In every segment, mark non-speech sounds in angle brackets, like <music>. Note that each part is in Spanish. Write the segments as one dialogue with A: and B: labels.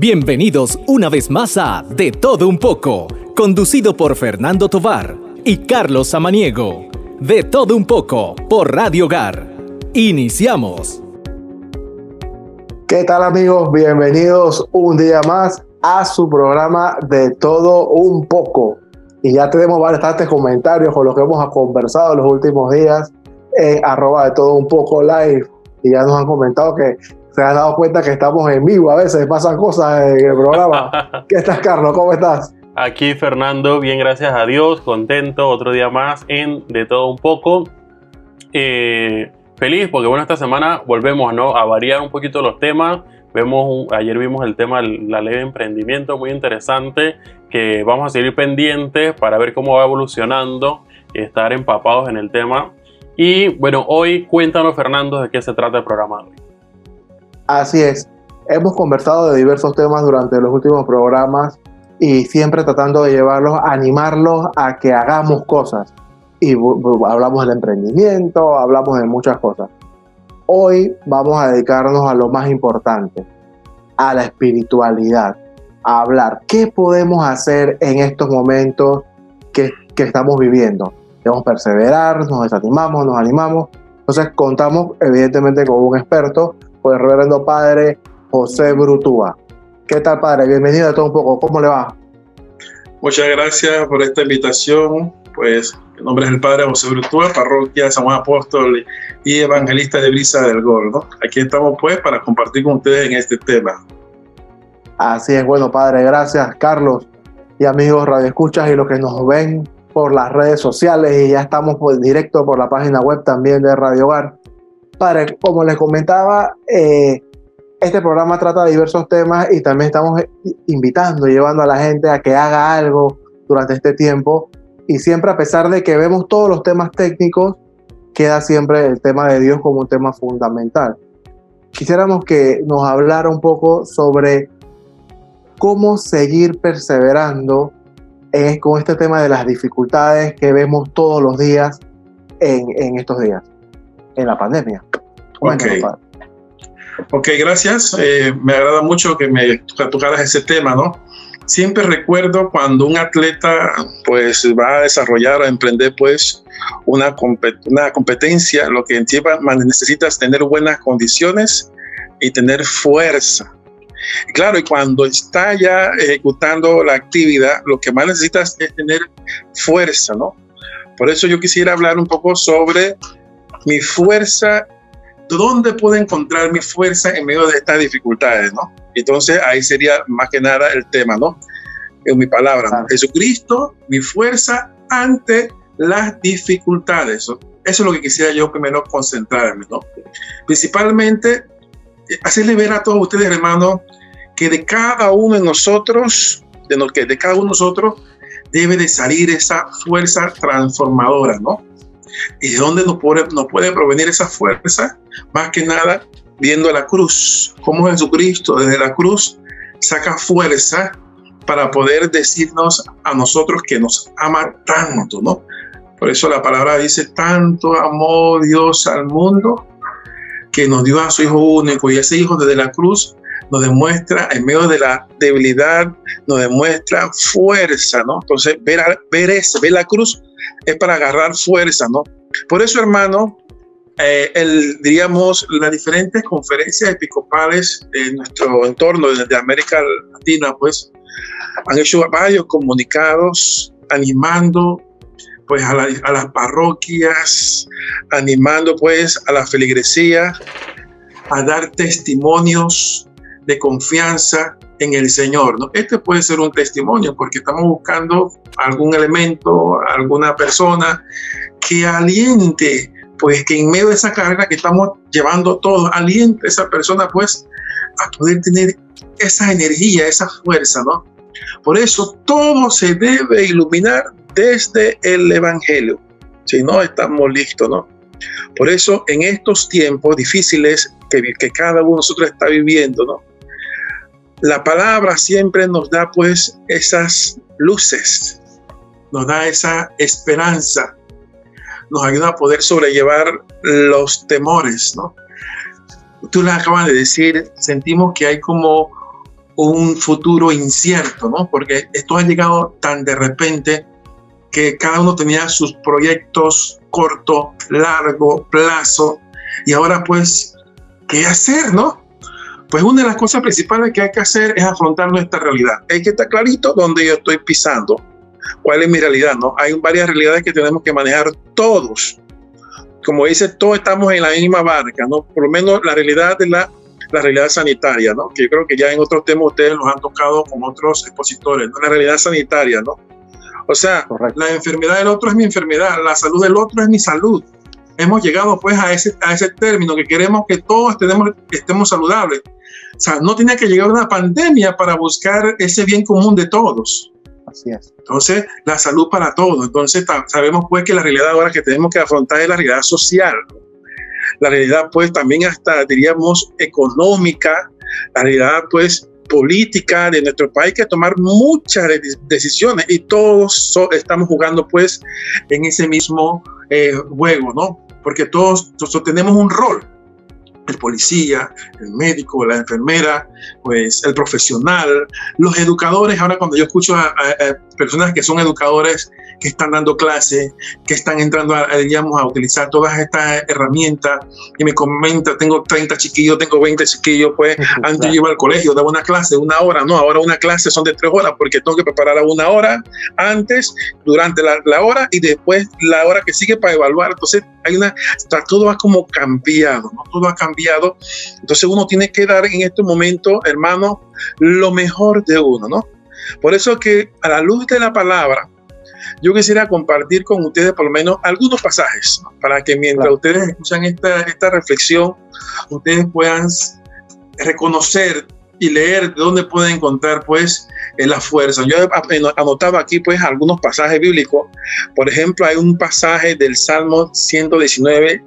A: Bienvenidos una vez más a De Todo Un poco, conducido por Fernando Tovar y Carlos Samaniego. De Todo Un poco por Radio Hogar. Iniciamos.
B: ¿Qué tal amigos? Bienvenidos un día más a su programa De Todo Un poco. Y ya tenemos bastantes comentarios con lo que hemos conversado los últimos días en arroba de todo un poco live. Y ya nos han comentado que se han dado cuenta que estamos en vivo. A veces pasan cosas en el programa. <laughs> ¿Qué estás, Carlos? ¿Cómo estás?
C: Aquí Fernando, bien gracias a Dios, contento, otro día más en De Todo Un poco. Eh, feliz porque bueno, esta semana volvemos ¿no? a variar un poquito los temas. Vemos, ayer vimos el tema de la ley de emprendimiento, muy interesante, que vamos a seguir pendientes para ver cómo va evolucionando estar empapados en el tema. Y bueno, hoy cuéntanos Fernando de qué se trata el programa hoy.
B: Así es, hemos conversado de diversos temas durante los últimos programas y siempre tratando de llevarlos, animarlos a que hagamos cosas y hablamos del emprendimiento, hablamos de muchas cosas. Hoy vamos a dedicarnos a lo más importante, a la espiritualidad, a hablar qué podemos hacer en estos momentos que, que estamos viviendo. Debemos perseverar, nos desanimamos, nos animamos. Entonces contamos evidentemente con un experto, con el reverendo padre José Brutúa. ¿Qué tal padre? Bienvenido a todo un poco. ¿Cómo le va?
D: Muchas gracias por esta invitación. Pues mi nombre es el Padre José Brutúa, parroquia San Juan Apóstol y evangelista de Brisa del Gol. Aquí estamos pues para compartir con ustedes en este tema.
B: Así es, bueno Padre, gracias Carlos y amigos radioescuchas y los que nos ven por las redes sociales y ya estamos pues, directo por la página web también de Radio Hogar. Padre, como les comentaba, eh, este programa trata de diversos temas y también estamos invitando, llevando a la gente a que haga algo durante este tiempo y siempre a pesar de que vemos todos los temas técnicos, queda siempre el tema de Dios como un tema fundamental. Quisiéramos que nos hablara un poco sobre cómo seguir perseverando en, con este tema de las dificultades que vemos todos los días en, en estos días, en la pandemia.
D: Okay. ok, gracias. Eh, me agrada mucho que me tocaras ese tema, ¿no? siempre recuerdo cuando un atleta pues va a desarrollar, a emprender pues una, una competencia, lo que necesitas tener buenas condiciones y tener fuerza. Claro, y cuando está ya ejecutando la actividad, lo que más necesitas es tener fuerza, ¿no? Por eso yo quisiera hablar un poco sobre mi fuerza, dónde puedo encontrar mi fuerza en medio de estas dificultades, ¿no? Entonces ahí sería más que nada el tema, ¿no? En mi palabra, Jesucristo, mi fuerza ante las dificultades. Eso es lo que quisiera yo primero concentrarme, ¿no? Principalmente, eh, hacerle ver a todos ustedes, hermanos, que de cada uno de nosotros, de, que de cada uno de nosotros, debe de salir esa fuerza transformadora, ¿no? ¿Y de dónde nos puede, nos puede provenir esa fuerza? Más que nada viendo la cruz, cómo Jesucristo desde la cruz saca fuerza para poder decirnos a nosotros que nos ama tanto, ¿no? Por eso la palabra dice, tanto amó Dios al mundo que nos dio a su Hijo único y ese Hijo desde la cruz nos demuestra, en medio de la debilidad, nos demuestra fuerza, ¿no? Entonces, ver, ver, eso, ver la cruz es para agarrar fuerza, ¿no? Por eso, hermano, eh, el, diríamos, las diferentes conferencias episcopales de nuestro entorno, de América Latina, pues, han hecho varios comunicados animando pues a, las parroquias, animando pues a la feligresía a dar testimonios de confianza en el Señor. ¿no? Este puede ser un testimonio porque estamos buscando algún elemento, alguna persona que aliente pues que en medio de esa carga que estamos llevando todos, aliente a esa persona pues a poder tener esa energía, esa fuerza, ¿no? Por eso todo se debe iluminar desde el Evangelio. Si no, estamos listos, ¿no? Por eso en estos tiempos difíciles que, que cada uno de nosotros está viviendo, ¿no? La palabra siempre nos da pues esas luces, nos da esa esperanza, nos ayuda a poder sobrellevar los temores, ¿no? Tú le acabas de decir, sentimos que hay como un futuro incierto, ¿no? Porque esto ha llegado tan de repente que cada uno tenía sus proyectos corto, largo plazo, y ahora pues, ¿qué hacer, no? Pues una de las cosas principales que hay que hacer es afrontar nuestra realidad. Hay que estar clarito dónde yo estoy pisando, cuál es mi realidad, ¿no? Hay varias realidades que tenemos que manejar todos. Como dice, todos estamos en la misma barca, ¿no? Por lo menos la realidad de la, la realidad sanitaria, ¿no? Que yo creo que ya en otros temas ustedes los han tocado con otros expositores, ¿no? La realidad sanitaria, ¿no? O sea, la enfermedad del otro es mi enfermedad, la salud del otro es mi salud. Hemos llegado pues a ese, a ese término que queremos que todos tenemos, estemos saludables. O sea, no tenía que llegar una pandemia para buscar ese bien común de todos. Así es. Entonces, la salud para todos. Entonces, sabemos pues que la realidad ahora que tenemos que afrontar es la realidad social. La realidad pues también hasta diríamos económica, la realidad pues política de nuestro país que tomar muchas decisiones y todos estamos jugando pues en ese mismo eh, juego, ¿no? Porque todos, todos tenemos un rol el policía, el médico, la enfermera, pues el profesional, los educadores. Ahora cuando yo escucho a, personas que son educadores, que están dando clase, que están entrando a, digamos, a utilizar todas estas herramientas y me comenta, tengo 30 chiquillos, tengo 20 chiquillos, pues antes yo iba al colegio, daba una clase de una hora, no, ahora una clase son de tres horas porque tengo que preparar a una hora antes, durante la, la hora y después la hora que sigue para evaluar. Entonces hay una, todo ha como cambiado, ¿no? Todo ha cambiado. Entonces uno tiene que dar en este momento, hermano, lo mejor de uno, ¿no? Por eso que a la luz de la palabra, yo quisiera compartir con ustedes por lo menos algunos pasajes, para que mientras ustedes escuchan esta, esta reflexión, ustedes puedan reconocer y leer de dónde pueden encontrar pues la fuerza. Yo anotaba aquí pues algunos pasajes bíblicos. Por ejemplo, hay un pasaje del Salmo 119,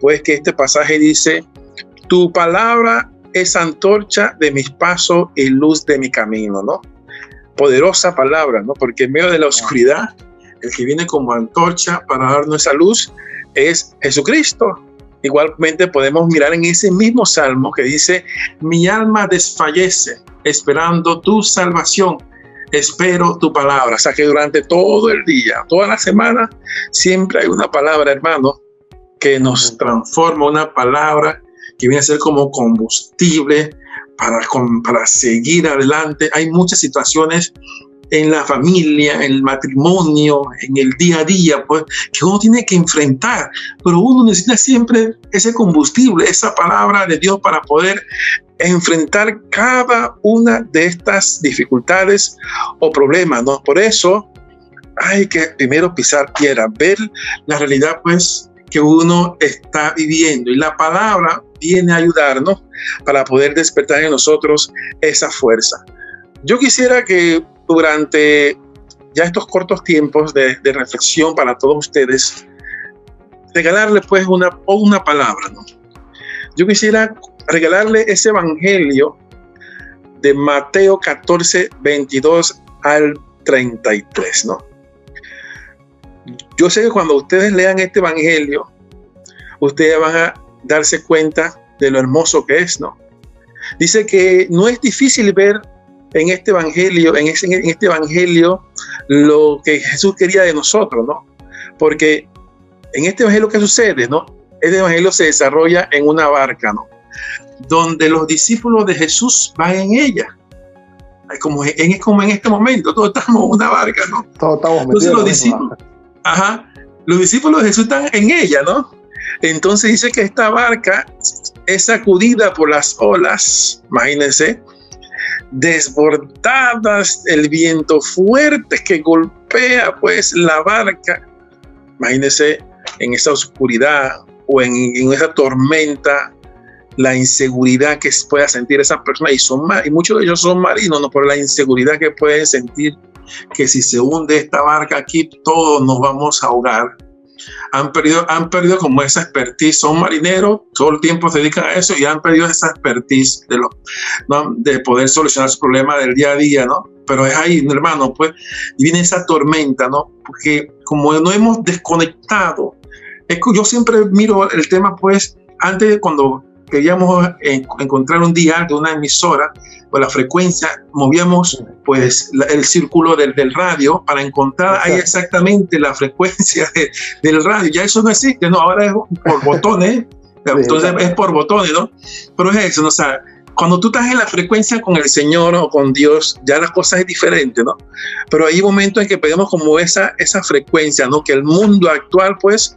D: pues que este pasaje dice, tu palabra es antorcha de mis pasos y luz de mi camino, ¿no? Poderosa palabra, ¿no? Porque en medio de la oscuridad, el que viene como antorcha para darnos esa luz es Jesucristo. Igualmente podemos mirar en ese mismo salmo que dice, mi alma desfallece esperando tu salvación, espero tu palabra. O sea que durante todo el día, toda la semana, siempre hay una palabra, hermano, que nos transforma, una palabra que viene a ser como combustible para, para seguir adelante. Hay muchas situaciones en la familia, en el matrimonio, en el día a día, pues que uno tiene que enfrentar, pero uno necesita siempre ese combustible, esa palabra de Dios para poder enfrentar cada una de estas dificultades o problemas, ¿no? Por eso hay que primero pisar tierra, ver la realidad, pues, que uno está viviendo y la palabra viene a ayudarnos para poder despertar en nosotros esa fuerza. Yo quisiera que durante ya estos cortos tiempos de, reflexión para todos ustedes, regalarle pues una, una palabra, ¿no? Yo quisiera regalarle ese evangelio de Mateo 14, 22 al 33, ¿no? Yo sé que cuando ustedes lean este evangelio, ustedes van a darse cuenta de lo hermoso que es, ¿no? Dice que no es difícil ver en este evangelio, en, en este evangelio, lo que Jesús quería de nosotros, ¿no? Porque en este evangelio, ¿qué sucede, no? Este evangelio se desarrolla en una barca, ¿no? Donde los discípulos de Jesús van en ella. Es como, es como en este momento, todos estamos en una barca, ¿no? Todos estamos Entonces los discípulos, ajá, los discípulos de Jesús están en ella, ¿no? Entonces dice que esta barca es sacudida por las olas, imagínense, desbordadas, el viento fuerte que golpea pues la barca. Imagínense en esa oscuridad o en, esa tormenta, la inseguridad que pueda sentir esa persona. Y, son, y muchos de ellos son marinos, no por la inseguridad que pueden sentir que si se hunde esta barca aquí, todos nos vamos a ahogar han perdido, han perdido como esa expertise, son marineros, todo el tiempo se dedican a eso y han perdido esa expertise de, lo, de poder solucionar su problema del día a día, ¿no? Pero es ahí, hermano, pues, viene esa tormenta, ¿no? Porque como no hemos desconectado, es que yo siempre miro el tema, pues, antes cuando queríamos encontrar un día de una emisora o la frecuencia, movíamos pues el círculo del, del, radio para encontrar ahí exactamente la frecuencia del radio. Ya eso no existe, no, ahora es por botones, <laughs> entonces es por botones, ¿no? Pero es eso, ¿no? o sea, cuando tú estás en la frecuencia con el Señor o con Dios, ya las cosas es diferente, ¿no? Pero hay momentos en que pedimos como esa, esa frecuencia, ¿no? Que el mundo actual, pues,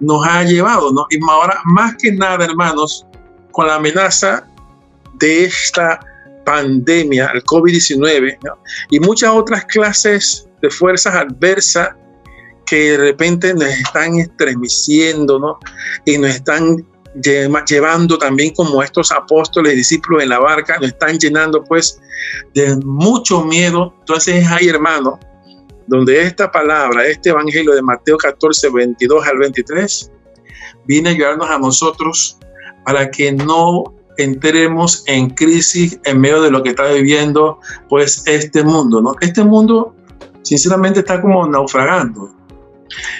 D: nos ha llevado, ¿no? Y ahora, más que nada, hermanos, con la amenaza de esta pandemia, el COVID-19, ¿no? y muchas otras clases de fuerzas adversas que de repente nos están estremeciendo, ¿no? Y nos están llevando también como estos apóstoles y discípulos en la barca, nos están llenando pues de mucho miedo. Entonces hay hermano, donde esta palabra, este evangelio de Mateo 14, 22 al 23, viene a ayudarnos a nosotros para que no entremos en crisis en medio de lo que está viviendo pues este mundo, ¿no? Este mundo sinceramente está como naufragando.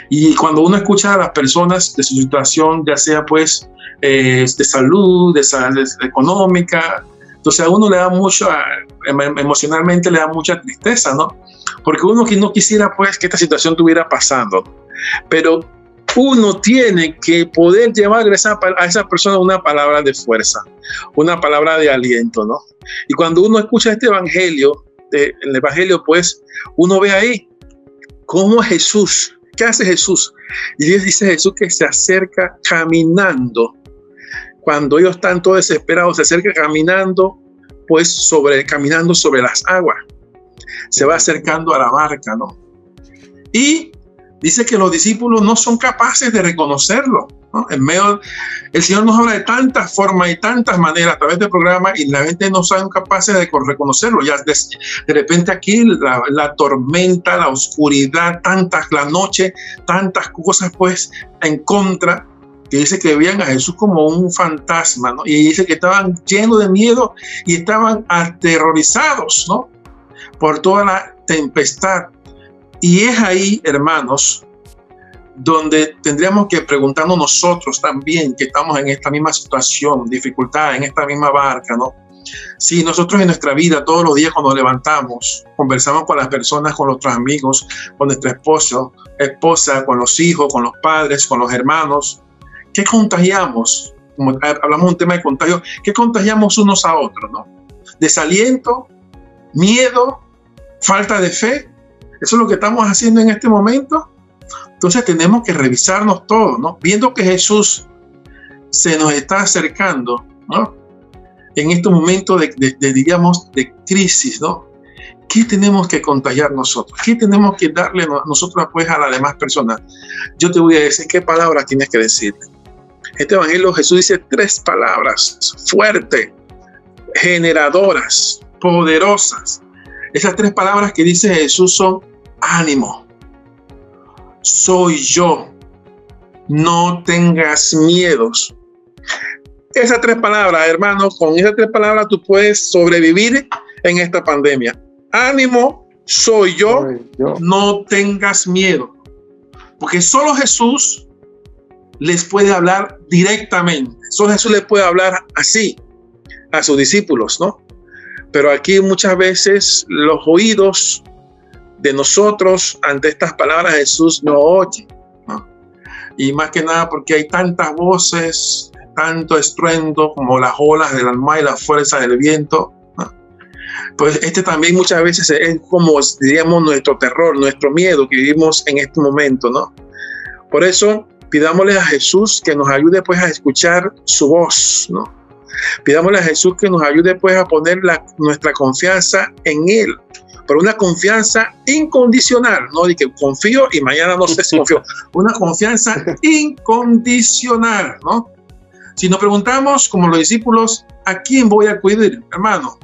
D: Y cuando uno escucha a las personas de su situación, ya sea pues eh, de salud, de salud económica. Entonces a uno le da mucho, em, em, emocionalmente le da mucha tristeza, ¿no? Porque uno que no quisiera pues que esta situación estuviera pasando. Pero uno tiene que poder llevar a esa, persona una palabra de fuerza, una palabra de aliento, ¿no? Y cuando uno escucha este evangelio, el evangelio, pues uno ve ahí cómo Jesús, ¿qué hace Jesús? Y dice Jesús que se acerca caminando cuando ellos están todos desesperados, se acerca caminando, pues sobre, caminando sobre las aguas. Se va acercando a la barca, ¿no? Y dice que los discípulos no son capaces de reconocerlo. el Señor nos habla de tantas formas y tantas maneras a través del programa y la gente no son capaces de reconocerlo. Ya de, de repente aquí la, tormenta, la oscuridad, tantas, la noche, tantas cosas pues en contra que dice que veían a Jesús como un fantasma. Y dice que estaban llenos de miedo y estaban aterrorizados. Por toda la tempestad. Y es ahí, hermanos, donde tendríamos que preguntarnos nosotros también, que estamos en esta misma situación, dificultad, en esta misma barca, ¿no? Si nosotros en nuestra vida, todos los días cuando levantamos, conversamos con las personas, con nuestros amigos, con nuestro esposo, esposa, con los hijos, con los padres, con los hermanos, ¿qué contagiamos? Como hablamos de un tema de contagio, ¿qué contagiamos unos a otros? ¿no? Desaliento, miedo, falta de fe. Eso es lo que estamos haciendo en este momento. Entonces tenemos que revisarnos todos, ¿no? Viendo que Jesús se nos está acercando, ¿no? En este momento de, de, de crisis, ¿no? ¿Qué tenemos que contagiar nosotros? ¿Qué tenemos que darle nosotros pues, a las demás personas? Yo te voy a decir qué palabras tienes que decir. Este evangelio Jesús dice tres palabras fuertes, generadoras, poderosas. Esas tres palabras que dice Jesús son ánimo, soy yo, no tengas miedos. Esas tres palabras, hermano, con esas tres palabras tú puedes sobrevivir en esta pandemia. Ánimo, soy yo, soy yo. no tengas miedo. Porque solo Jesús les puede hablar directamente. Solo Jesús les puede hablar así a sus discípulos, ¿no? Pero aquí muchas veces los oídos de nosotros ante estas palabras de Jesús no oyen. Y más que nada porque hay tantas voces, tanto estruendo como las olas del alma y la fuerza del viento. Pues este también muchas veces es como, diríamos, nuestro terror, nuestro miedo que vivimos en este momento, ¿no? Por eso pidámosle a Jesús que nos ayude pues a escuchar su voz, ¿no? Pidámosle a Jesús que nos ayude pues a poner la, nuestra confianza en Él, pero una confianza incondicional, no de que confío y mañana no sé si <laughs> confío, una confianza incondicional, ¿no? Si nos preguntamos, como los discípulos, ¿a quién voy a acudir, hermano?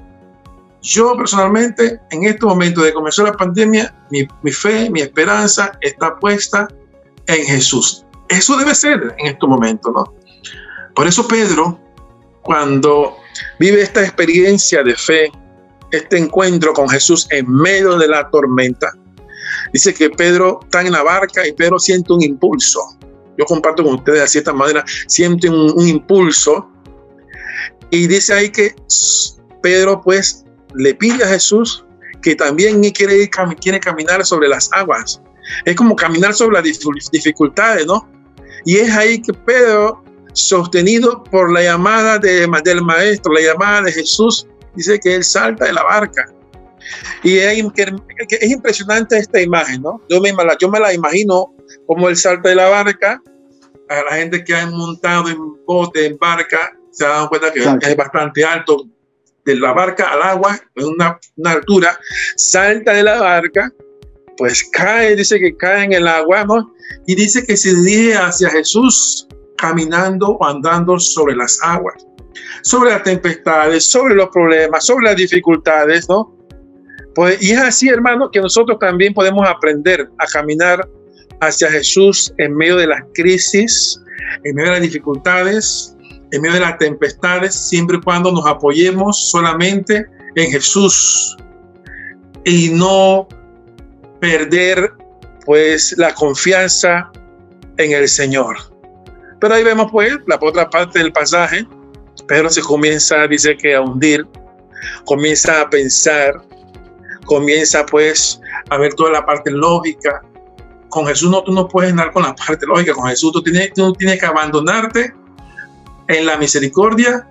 D: Yo personalmente, en este momento de comenzar la pandemia, mi, mi fe, mi esperanza está puesta en Jesús. Eso debe ser en este momento, ¿no? Por eso Pedro, cuando vive esta experiencia de fe, este encuentro con Jesús en medio de la tormenta, dice que Pedro está en la barca y Pedro siente un impulso. Yo comparto con ustedes de cierta manera, siente un, un impulso Y dice ahí que Pedro pues le pide a Jesús que también quiere, quiere caminar sobre las aguas. Es como caminar sobre las dificultades, ¿no? Y es ahí que Pedro, sostenido por la llamada de, del maestro, la llamada de Jesús, dice que él salta de la barca. Y es, es impresionante esta imagen, ¿no? Yo me, yo me la imagino como él salta de la barca, a la gente que ha montado en bote, en barca, se dado cuenta que es bastante alto, de la barca al agua, en una, una, altura, salta de la barca, pues cae, dice que cae en el agua, ¿no? Y dice que se dirige hacia Jesús caminando o andando sobre las aguas, sobre las tempestades, sobre los problemas, sobre las dificultades, ¿no? Pues, y es así, hermano, que nosotros también podemos aprender a caminar hacia Jesús en medio de las crisis, en medio de las dificultades, en medio de las tempestades, siempre y cuando nos apoyemos solamente en Jesús y no perder pues la confianza en el Señor. Pero ahí vemos pues la otra parte del pasaje, Pedro se comienza, dice que a hundir, comienza a pensar, comienza pues a ver toda la parte lógica. Con Jesús no, tú no puedes andar con la parte lógica, con Jesús tú tienes, tú tienes que abandonarte en la misericordia,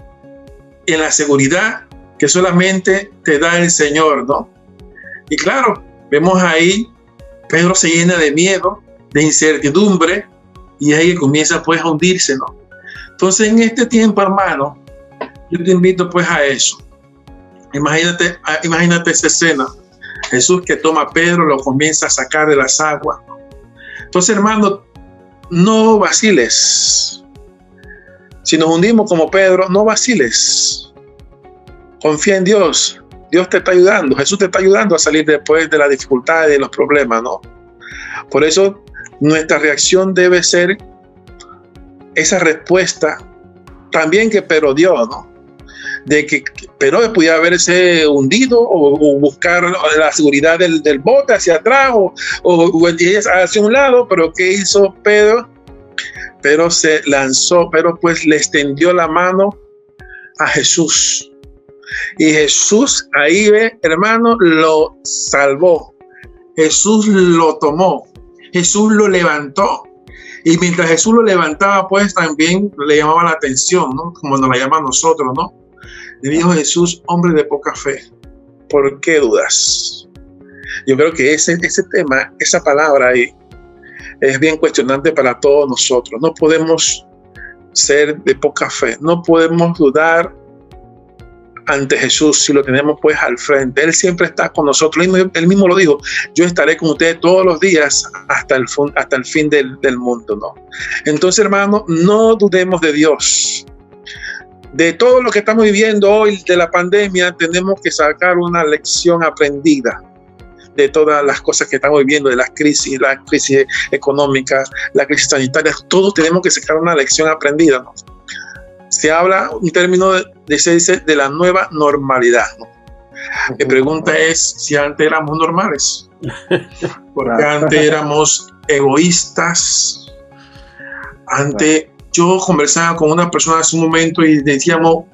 D: en la seguridad que solamente te da el Señor, ¿no? Y claro, vemos ahí, Pedro se llena de miedo, de incertidumbre, y ahí comienza pues a hundirse, ¿no? Entonces en este tiempo, hermano, yo te invito pues a eso. Imagínate, imagínate esa escena. Jesús que toma a Pedro, lo comienza a sacar de las aguas. Entonces, hermano, no vaciles. Si nos hundimos como Pedro, no vaciles. Confía en Dios. Dios te está ayudando. Jesús te está ayudando a salir después de las dificultades y de los problemas, ¿no? Por eso nuestra reacción debe ser esa respuesta también que Pedro dio, ¿no? De que Pedro pudiera haberse hundido o, buscar la seguridad del, bote hacia atrás o, hacia un lado, pero ¿qué hizo Pedro? pero se lanzó, pero pues le extendió la mano a Jesús. Y Jesús ahí ve, hermano, lo salvó. Jesús lo tomó. Jesús lo levantó. Y mientras Jesús lo levantaba, pues también le llamaba la atención, ¿no? Como nos la llama a nosotros, ¿no? Le dijo Jesús, hombre de poca fe, ¿por qué dudas? Yo creo que ese, ese tema, esa palabra ahí, es bien cuestionante para todos nosotros. No podemos ser de poca fe, no podemos dudar ante Jesús si lo tenemos pues al frente. Él siempre está con nosotros. Él mismo lo dijo, yo estaré con ustedes todos los días hasta el, hasta el fin del, del mundo. ¿no? Entonces, hermano, no dudemos de Dios. De todo lo que estamos viviendo hoy de la pandemia, tenemos que sacar una lección aprendida de todas las cosas que estamos viviendo, de las crisis, la crisis económica, la crisis sanitaria, todos tenemos que sacar una lección aprendida. Se habla un término de, se dice, de la nueva normalidad. Mi pregunta es si antes éramos normales, <laughs> porque antes éramos egoístas, antes yo conversaba con una persona hace un momento y decíamos,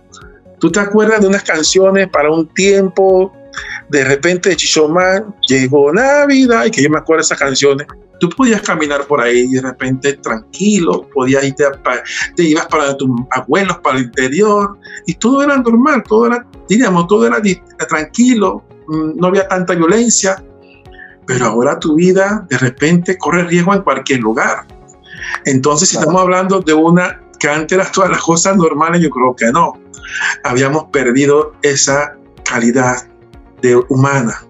D: ¿tú te acuerdas de unas canciones para un tiempo de repente Chichomán llegó Navidad y que yo me acuerdo de esas canciones. Tú podías caminar por ahí y de repente tranquilo, podías irte, te ibas para tus abuelos, para el interior y todo era normal, todo era, diríamos, todo era tranquilo, mm, no había tanta violencia, pero ahora tu vida de repente corre riesgo en cualquier lugar. Entonces, si estamos hablando de una que antes eran todas las cosas normales, yo creo que no. Habíamos perdido esa calidad de humana.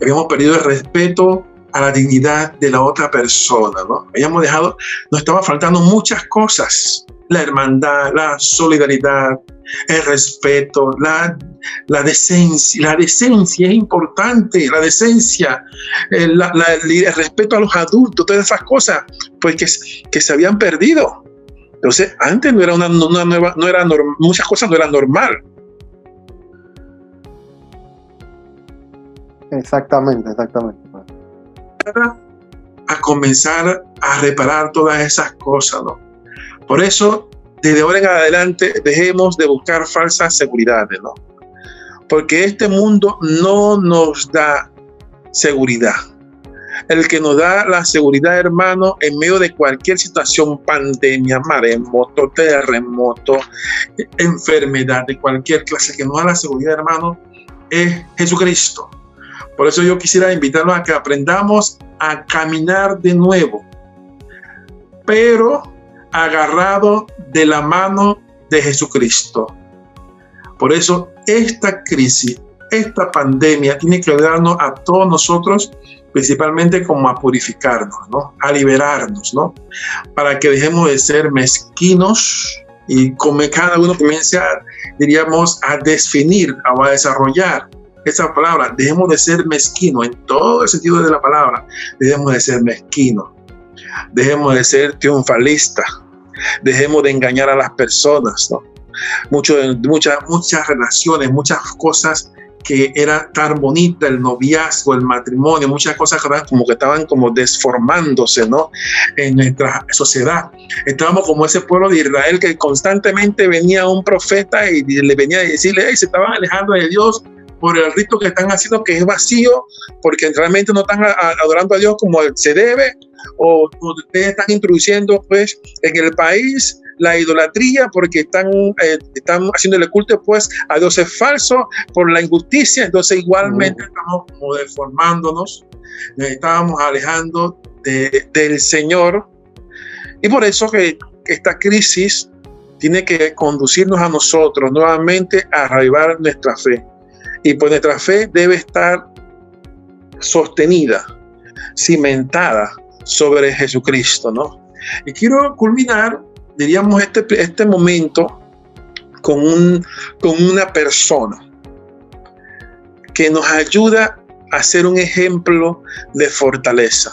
D: Habíamos perdido el respeto a la dignidad de la otra persona, ¿no? Habíamos dejado, nos estaba faltando muchas cosas, la hermandad, la solidaridad, el respeto, la, la decencia, la decencia es importante, la decencia, el, el, respeto a los adultos, todas esas cosas, pues que, que se habían perdido. Entonces, antes no era una, una nueva, no era muchas cosas no eran normal.
B: Exactamente, exactamente.
D: A comenzar a reparar todas esas cosas, ¿no? Por eso desde ahora en adelante dejemos de buscar falsas seguridades, ¿no? Porque este mundo no nos da seguridad. El que nos da la seguridad, hermano, en medio de cualquier situación, pandemia, maremoto, terremoto, enfermedad de cualquier clase, que nos da la seguridad, hermano, es Jesucristo. Por eso yo quisiera invitarlos a que aprendamos a caminar de nuevo, pero agarrado de la mano de Jesucristo. Por eso esta crisis, esta pandemia tiene que ayudarnos a todos nosotros, principalmente como a purificarnos, ¿no? A liberarnos, ¿no? Para que dejemos de ser mezquinos y como cada uno comience a, diríamos, a definir, a desarrollar esa palabra. Dejemos de ser mezquinos en todo el sentido de la palabra. Dejemos de ser mezquinos. Dejemos de ser triunfalistas. Dejemos de engañar a las personas, ¿no? Mucho, muchas, muchas relaciones, muchas cosas que era tan bonita el noviazgo, el matrimonio, muchas cosas como que estaban como desformándose, ¿no? En nuestra sociedad. Estábamos como ese pueblo de Israel que constantemente venía un profeta y le venía a decirle, hey, se estaban alejando de Dios por el rito que están haciendo que es vacío, porque realmente no están adorando a Dios como se debe, o, ustedes están introduciendo pues en el país la idolatría porque están, eh, están haciéndole culto pues a dioses falsos por la injusticia, entonces igualmente estamos como deformándonos, nos estábamos alejando del Señor. Y por eso que esta crisis tiene que conducirnos a nosotros nuevamente a arraigar nuestra fe. Y pues nuestra fe debe estar sostenida, cimentada sobre Jesucristo, ¿no? Y quiero culminar, diríamos, este, este momento con, un, con una persona que nos ayuda a ser un ejemplo de fortaleza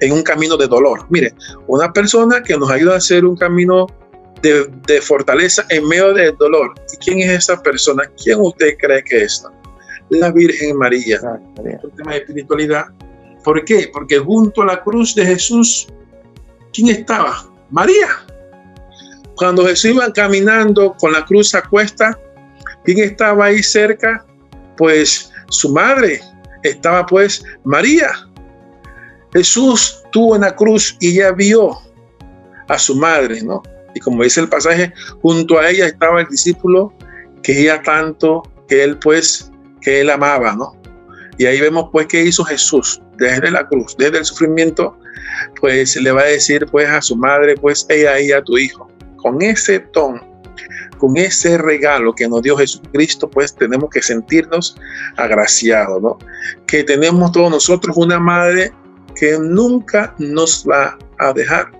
D: en un camino de dolor. Mire, una persona que nos ayuda a hacer un camino de, fortaleza en medio del dolor. ¿Y quién es esa persona? ¿Quién usted cree que es? La Virgen María. Tema de espiritualidad. ¿Por qué? Porque junto a la cruz de Jesús, ¿quién estaba? María. Cuando Jesús iba caminando con la cruz a cuesta, ¿quién estaba ahí cerca? Pues su madre. Estaba pues María. Jesús tuvo en la cruz y ella vio a su madre, ¿no? Y como dice el pasaje, junto a ella estaba el discípulo que ella tanto, que él pues, que él amaba, ¿no? Y ahí vemos pues qué hizo Jesús desde la cruz, desde el sufrimiento, pues le va a decir pues a su madre, pues ella ahí a tu hijo. Con ese tono, con ese regalo que nos dio Jesucristo, pues tenemos que sentirnos agraciados, ¿no? Que tenemos todos nosotros una madre que nunca nos va a dejar.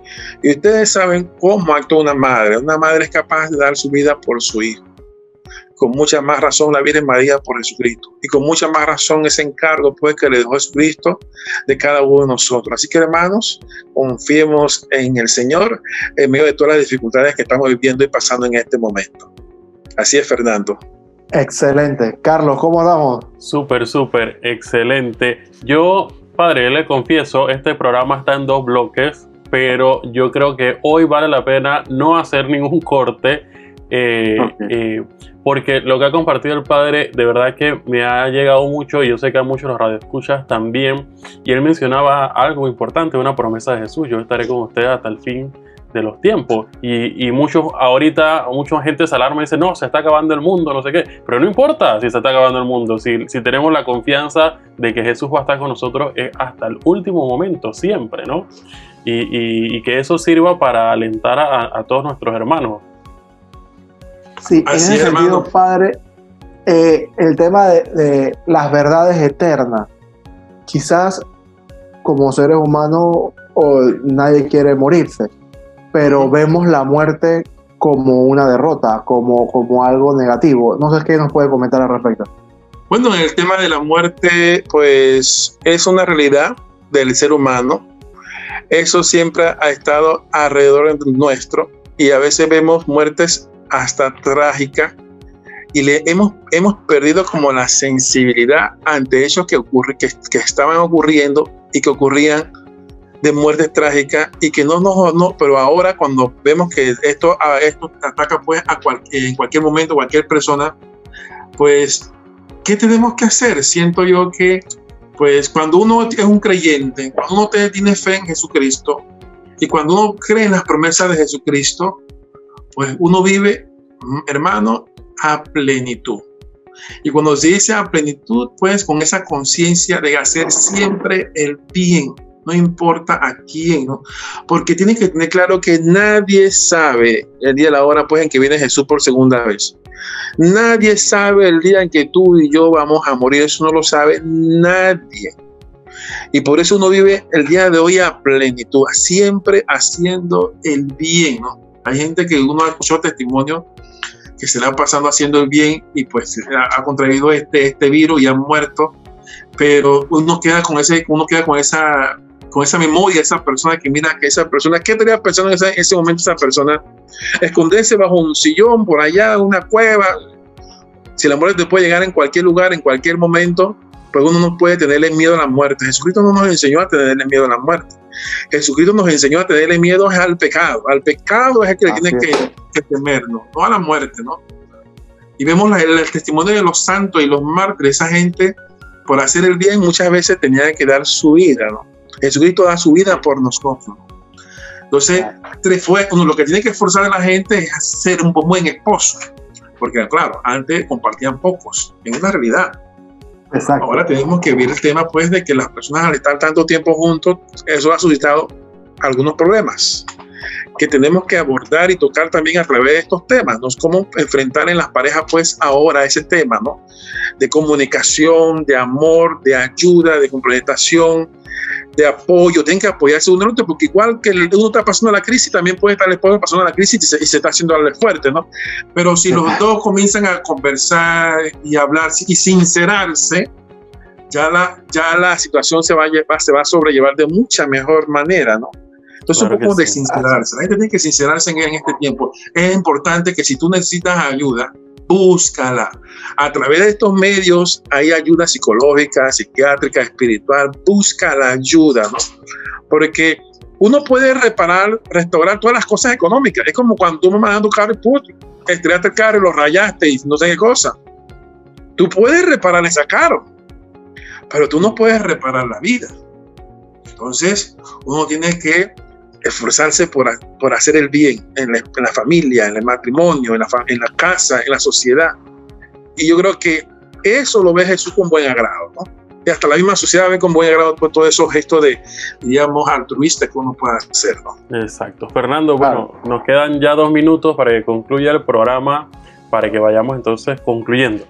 D: Y ustedes saben cómo actúa una madre. Una madre es capaz de dar su vida por su hijo. Con mucha más razón la Virgen María por Jesucristo. Y con mucha más razón ese encargo pues que le dejó Jesucristo de cada uno de nosotros. Así que hermanos, confiemos en el Señor en medio de todas las dificultades que estamos viviendo y pasando en este momento. Así es, Fernando.
B: Excelente. Carlos, ¿cómo andamos?
C: Súper, súper, excelente. Yo Padre, le confieso, este programa está en dos bloques, pero yo creo que hoy vale la pena no hacer ningún corte, eh, eh, porque lo que ha compartido el Padre de verdad que me ha llegado mucho y yo sé que a muchos los radioescuchas también, y él mencionaba algo importante, una promesa de Jesús, yo estaré con ustedes hasta el fin de los tiempos. Y, muchos, ahorita, mucha gente se alarma y dice, no, se está acabando el mundo, no sé qué. Pero no importa si se está acabando el mundo, si, si tenemos la confianza de que Jesús va a estar con nosotros hasta el último momento, siempre, ¿no? Y, que eso sirva para alentar a, todos nuestros hermanos.
B: Sí, en ese sentido, Padre, eh, el tema de, de las verdades eternas, quizás como seres humanos o nadie quiere morirse, pero vemos la muerte como una derrota, como, como algo negativo. No sé qué nos puede comentar al respecto.
D: Bueno, el tema de la muerte, pues es una realidad del ser humano. Eso siempre ha estado alrededor de nuestro y a veces vemos muertes hasta trágicas y le hemos, hemos perdido como la sensibilidad ante hechos que, ocurre, que, que estaban ocurriendo y que ocurrían de muerte trágica y que no nos, no, pero ahora cuando vemos que esto, esto ataca pues a en cualquier momento, cualquier persona, pues, ¿qué tenemos que hacer? Siento yo que, pues, cuando uno es un creyente, cuando uno tiene fe en Jesucristo y cuando uno cree en las promesas de Jesucristo, pues uno vive, mm, hermano, a plenitud. Y cuando se dice a plenitud, pues con esa conciencia de hacer siempre el bien, no importa a quién, ¿no? Porque tiene que tener claro que nadie sabe el día y la hora, pues, en que viene Jesús por segunda vez. Nadie sabe el día en que tú y yo vamos a morir, eso no lo sabe nadie. Y por eso uno vive el día de hoy a plenitud, siempre haciendo el bien, ¿no? Hay gente que uno ha escuchado testimonio que se le ha pasando haciendo el bien y pues ha, contraído este, este virus y ha muerto, pero uno queda con ese, uno queda con esa, con esa memoria, esa persona que mira que esa persona, ¿qué estaría pensando en ese, ese momento esa persona? Esconderse bajo un sillón, por allá, una cueva. Si la muerte te puede llegar en cualquier lugar, en cualquier momento, pues uno no puede tenerle miedo a la muerte. Jesucristo no nos enseñó a tenerle miedo a la muerte. Jesucristo nos enseñó a tenerle miedo al pecado. Al pecado es el que le tiene que, que, temer, ¿no? a la muerte, ¿no? Y vemos el, el, testimonio de los santos y los mártires, esa gente, por hacer el bien, muchas veces tenía que dar su vida, ¿no? Jesucristo da su vida por nosotros. Entonces, fue, uno, lo que tiene que esforzar a la gente es ser un buen esposo. Porque, claro, antes compartían pocos, en una realidad. Exacto. Ahora tenemos que ver el tema, pues, de que las personas al estar tanto tiempo juntos, eso ha suscitado algunos problemas que tenemos que abordar y tocar también a través de estos temas, ¿no? Cómo enfrentar en las parejas, pues, ahora ese tema, ¿no? De comunicación, de amor, de ayuda, de complementación, de apoyo, tienen que apoyarse uno al otro, porque igual que uno está pasando la crisis, también puede estar el esposo pasando la crisis y se, está haciendo algo fuerte, ¿no? Pero si los dos comienzan a conversar y hablar y sincerarse, ya la, ya la situación se va, a se va a sobrellevar de mucha mejor manera, ¿no? Entonces, un poco de sincerarse. La gente tiene que sincerarse en, en este tiempo. Es importante que si tú necesitas ayuda, búscala. A través de estos medios hay ayuda psicológica, psiquiátrica, espiritual, busca la ayuda, ¿no? Porque uno puede reparar, restaurar todas las cosas económicas. Es como cuando tú me mandas carro y puto, estrellaste el carro y lo rayaste y no sé qué cosa. Tú puedes reparar ese carro, pero tú no puedes reparar la vida. Entonces, uno tiene que esforzarse por, por hacer el bien en la, en la, familia, en el matrimonio, en la, en la casa, en la sociedad. Y yo creo que eso lo ve Jesús con buen agrado, ¿no? Y hasta la misma sociedad ve con buen agrado por todos esos gestos de, digamos, altruistas que uno puede hacer, ¿no?
C: Exacto. Fernando, bueno, nos quedan ya dos minutos para que concluya el programa, para que vayamos entonces concluyendo.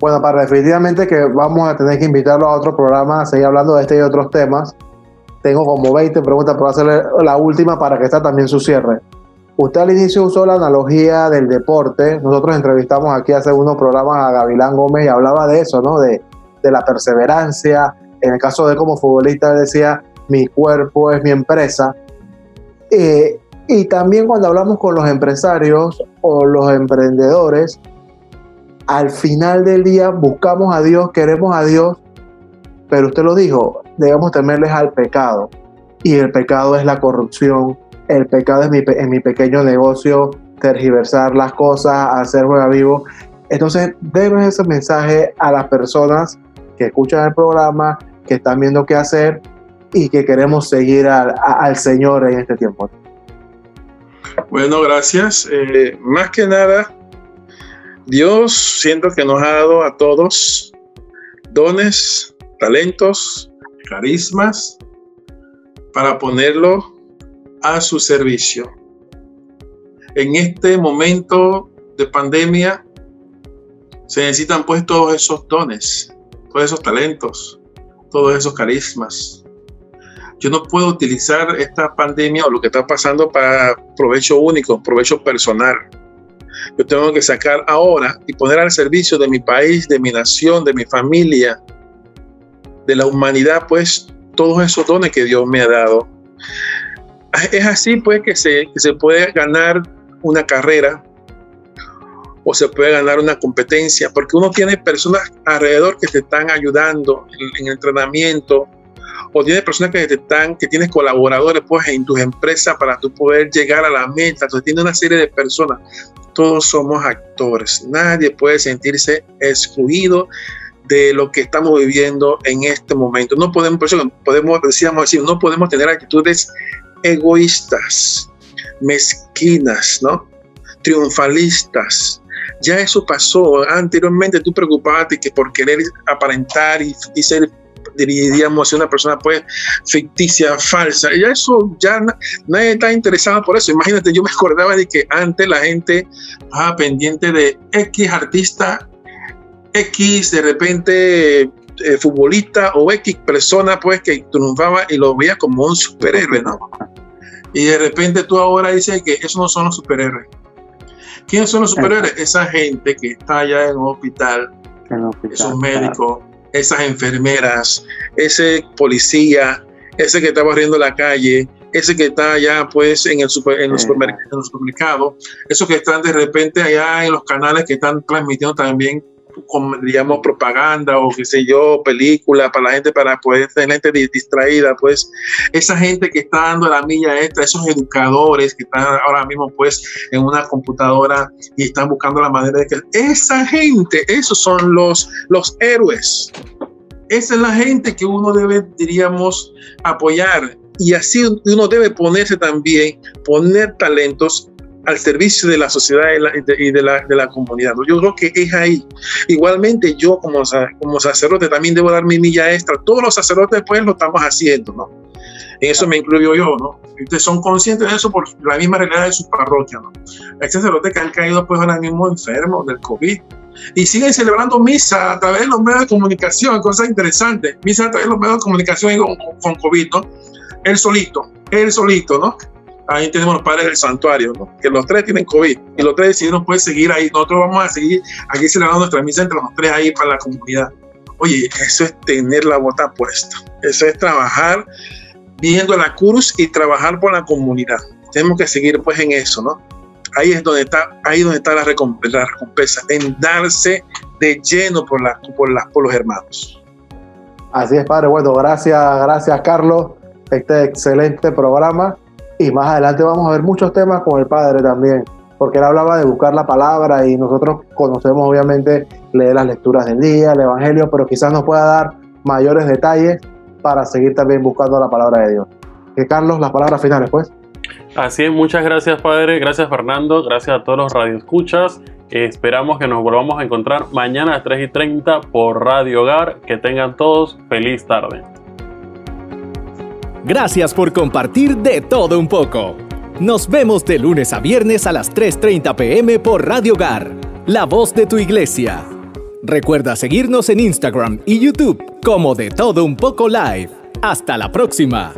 B: Bueno, para definitivamente que vamos a tener que invitarlo a otro programa a seguir hablando de este y otros temas tengo como 20 preguntas, pero hacerle la última para que esta también su cierre. Usted al inicio usó la analogía del deporte. Nosotros entrevistamos aquí hace unos programas a Gavilán Gómez y hablaba de eso, ¿no? De, de la perseverancia. En el caso de como futbolista decía, mi cuerpo es mi empresa. Eh, y también cuando hablamos con los empresarios o los emprendedores, al final del día buscamos a Dios, queremos a Dios, pero usted lo dijo, debemos temerles al pecado. Y el pecado es la corrupción, el pecado es mi, pequeño negocio, tergiversar las cosas, hacer juega vivo. Entonces, demos ese mensaje a las personas que escuchan el programa, que están viendo qué hacer y que queremos seguir al, al Señor en este tiempo.
D: Bueno, gracias. Eh, más que nada, Dios siento que nos ha dado a todos dones, talentos, carismas para ponerlo a su servicio. En este momento de pandemia se necesitan pues todos esos dones, todos esos talentos, todos esos carismas. Yo no puedo utilizar esta pandemia o lo que está pasando para provecho único, provecho personal. Yo tengo que sacar ahora y poner al servicio de mi país, de mi nación, de mi familia, de la humanidad, pues todos esos dones que Dios me ha dado. Es así pues que se, se puede ganar una carrera o se puede ganar una competencia, porque uno tiene personas alrededor que te están ayudando en, el entrenamiento o tienes personas que te están, que tienes colaboradores pues en tus empresas para tú poder llegar a la meta, entonces tienes una serie de personas, todos somos actores, nadie puede sentirse excluido de lo que estamos viviendo en este momento. No podemos, podemos, decíamos decir, no podemos tener actitudes egoístas, mezquinas, ¿no? Triunfalistas. Ya eso pasó. Anteriormente tú preocupabas que por querer aparentar y, y ser diríamos una persona pues ficticia, falsa. Y eso ya nadie está interesado por eso. Imagínate, yo me acordaba de que antes la gente estaba pendiente de X artista X de repente eh, futbolista o X persona pues que triunfaba y lo veía como un superhéroe, ¿no? Y de repente tú ahora dices que esos no son los superhéroes. ¿Quiénes son los superhéroes? Esa gente que está allá en un hospital, esos médicos, esas enfermeras, ese policía, ese que está barriendo la calle, ese que está allá pues en el, super, en, los supermercados, esos que están de repente allá en los canales que están transmitiendo también digamos, propaganda o qué sé yo, película para la gente, para poder tener gente distraída, pues esa gente que está dando la milla extra, esos educadores que están ahora mismo pues en una computadora y están buscando la manera de que esa gente, esos son los, los héroes. Esa es la gente que uno debe, diríamos, apoyar. Y así uno debe ponerse también, poner talentos al servicio de la sociedad y de la, de la, comunidad. Yo creo que es ahí. Igualmente yo como, como sacerdote también debo dar mi milla extra. Todos los sacerdotes pues lo estamos haciendo, ¿no? En eso me incluyo yo, ¿no? Ustedes son conscientes de eso por la misma realidad de su parroquia, ¿no? Hay sacerdotes que han caído pues ahora mismo enfermos del COVID y siguen celebrando misa a través de los medios de comunicación, cosas interesantes. Misa a través de los medios de comunicación con, con COVID, ¿no? Él solito, él solito, ¿no? Ahí tenemos los padres del santuario, ¿no? que los tres tienen COVID y los tres decidieron puede seguir ahí. Nosotros vamos a seguir aquí celebrando nuestra misa entre los tres ahí para la comunidad. Oye, eso es tener la bota puesta. Eso es trabajar viendo la cruz y trabajar por la comunidad. Tenemos que seguir pues en eso, ¿no? Ahí es donde está, ahí donde está la recompensa, la recompensa en darse de lleno por, la, por, la, por los hermanos.
B: Así es, Padre. Bueno, gracias, gracias, Carlos. Este excelente programa y más adelante vamos a ver muchos temas con el Padre también, porque él hablaba de buscar la palabra y nosotros conocemos obviamente leer las lecturas del día, el Evangelio, pero quizás nos pueda dar mayores detalles para seguir también buscando la palabra de Dios. Que Carlos, las palabras finales, pues.
C: Así es, muchas gracias Padre, gracias Fernando, gracias a todos los radioescuchas. Esperamos que nos volvamos a encontrar mañana a las 3 y 30 por Radio Hogar. Que tengan todos feliz tarde.
A: Gracias por compartir de todo un poco. Nos vemos de lunes a viernes a las 3.30 pm por Radio Gar, la voz de tu iglesia. Recuerda seguirnos en Instagram y YouTube como de todo un poco live. Hasta la próxima.